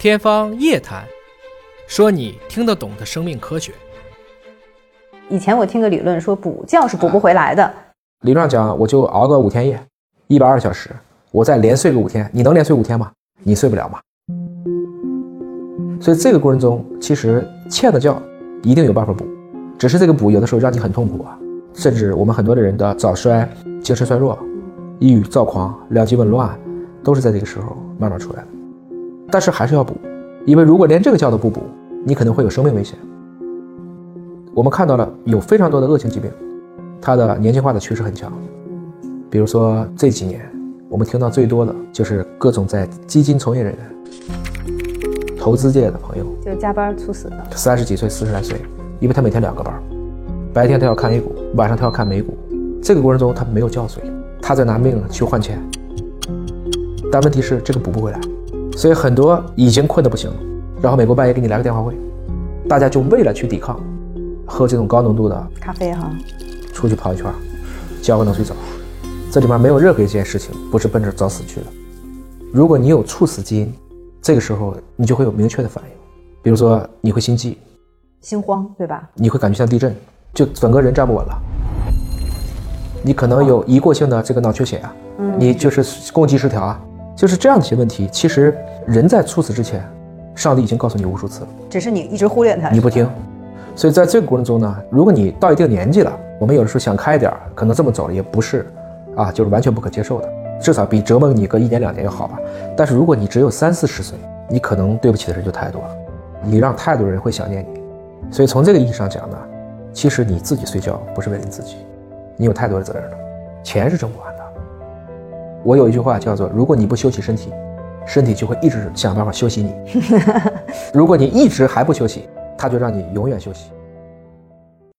天方夜谭，说你听得懂的生命科学。以前我听个理论说补觉是补不回来的，理论上讲，我就熬个五天夜，一百二十小时，我再连睡个五天，你能连睡五天吗？你睡不了吗。所以这个过程中，其实欠的觉一定有办法补，只是这个补有的时候让你很痛苦啊，甚至我们很多的人的早衰、精神衰弱、抑郁、躁狂、两极紊乱，都是在这个时候慢慢出来的。但是还是要补，因为如果连这个觉都不补，你可能会有生命危险。我们看到了有非常多的恶性疾病，它的年轻化的趋势很强。比如说这几年，我们听到最多的就是各种在基金从业人员、投资界的朋友，就加班猝死的。三十几岁、四十来岁，因为他每天两个班，白天他要看 A 股，晚上他要看美股，这个过程中他没有觉睡，他在拿命去换钱。但问题是这个补不回来，所以很多已经困得不行了，然后美国半夜给你来个电话会，大家就为了去抵抗，喝这种高浓度的咖啡哈，出去跑一圈，交个冷水澡，这里面没有任何一件事情不是奔着找死去的。如果你有猝死基因，这个时候你就会有明确的反应，比如说你会心悸，心慌对吧？你会感觉像地震，就整个人站不稳了。你可能有一过性的这个脑缺血啊，你就是供给失调啊，就是这样的一些问题。其实人在猝死之前，上帝已经告诉你无数次了，只是你一直忽略他。你不听。所以在这个过程中呢，如果你到一定年纪了，我们有的时候想开一点儿，可能这么走也不是啊，就是完全不可接受的，至少比折磨你个一年两年要好吧。但是如果你只有三四十岁，你可能对不起的人就太多了，你让太多人会想念你。所以从这个意义上讲呢，其实你自己睡觉不是为了你自己，你有太多的责任了，钱是挣不完的。我有一句话叫做：如果你不休息身体，身体就会一直想办法休息你；如果你一直还不休息，它就让你永远休息。